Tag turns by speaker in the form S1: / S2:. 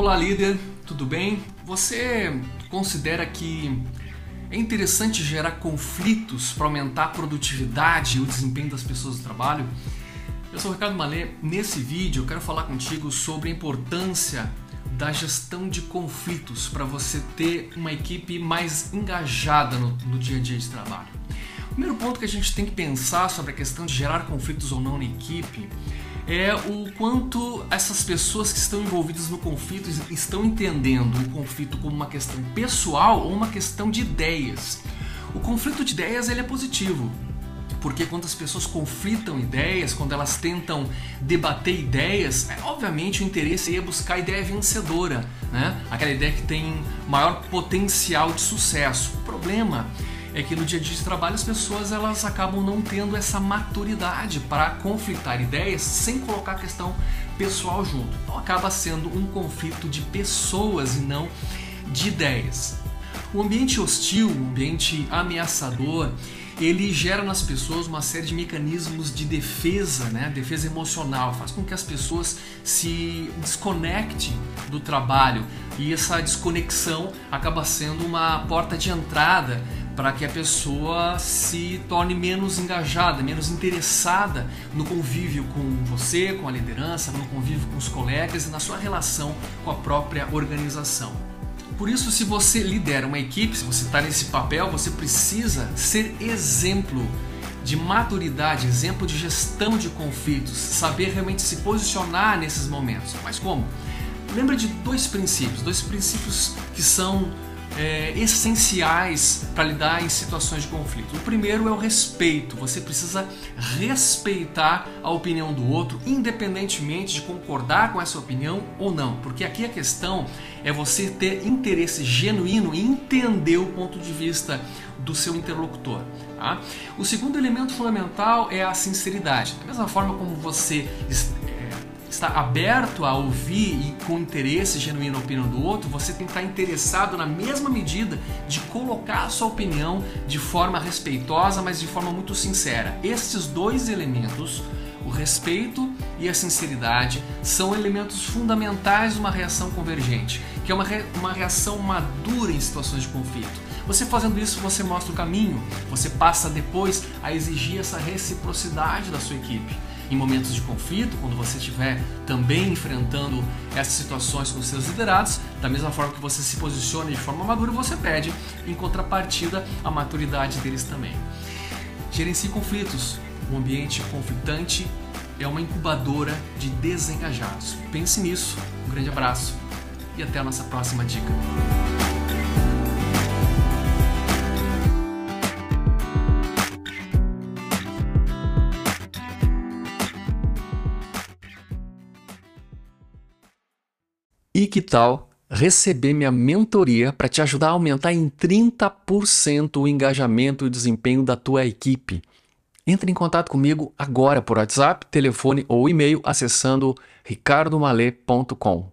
S1: Olá, líder, tudo bem? Você considera que é interessante gerar conflitos para aumentar a produtividade e o desempenho das pessoas do trabalho? Eu sou o Ricardo Malê. Nesse vídeo eu quero falar contigo sobre a importância da gestão de conflitos para você ter uma equipe mais engajada no, no dia a dia de trabalho. O primeiro ponto que a gente tem que pensar sobre a questão de gerar conflitos ou não na equipe é o quanto essas pessoas que estão envolvidas no conflito estão entendendo o conflito como uma questão pessoal ou uma questão de ideias. O conflito de ideias ele é positivo, porque quando as pessoas conflitam ideias, quando elas tentam debater ideias, é, obviamente o interesse é buscar a ideia vencedora, né? aquela ideia que tem maior potencial de sucesso. O problema é que no dia a dia de trabalho as pessoas elas acabam não tendo essa maturidade para conflitar ideias sem colocar a questão pessoal junto. Então acaba sendo um conflito de pessoas e não de ideias. O ambiente hostil, o ambiente ameaçador, ele gera nas pessoas uma série de mecanismos de defesa, né? defesa emocional, faz com que as pessoas se desconectem do trabalho e essa desconexão acaba sendo uma porta de entrada para que a pessoa se torne menos engajada, menos interessada no convívio com você, com a liderança, no convívio com os colegas e na sua relação com a própria organização. Por isso, se você lidera uma equipe, se você está nesse papel, você precisa ser exemplo de maturidade, exemplo de gestão de conflitos, saber realmente se posicionar nesses momentos. Mas como? Lembra de dois princípios, dois princípios que são é, essenciais para lidar em situações de conflito. O primeiro é o respeito. Você precisa respeitar a opinião do outro, independentemente de concordar com essa opinião ou não. Porque aqui a questão é você ter interesse genuíno em entender o ponto de vista do seu interlocutor. Tá? O segundo elemento fundamental é a sinceridade. Da mesma forma como você está aberto a ouvir e com interesse genuíno a opinião do outro, você tem que estar interessado na mesma medida de colocar a sua opinião de forma respeitosa, mas de forma muito sincera. Esses dois elementos, o respeito e a sinceridade, são elementos fundamentais de uma reação convergente, que é uma, re uma reação madura em situações de conflito. Você fazendo isso, você mostra o caminho, você passa depois a exigir essa reciprocidade da sua equipe em momentos de conflito, quando você estiver também enfrentando essas situações com seus liderados, da mesma forma que você se posicione de forma madura, você pede em contrapartida a maturidade deles também. Gerencie conflitos. Um ambiente conflitante é uma incubadora de desengajados. Pense nisso. Um grande abraço e até a nossa próxima dica.
S2: E que tal receber minha mentoria para te ajudar a aumentar em 30% o engajamento e desempenho da tua equipe? Entre em contato comigo agora por WhatsApp, telefone ou e-mail acessando ricardomale.com.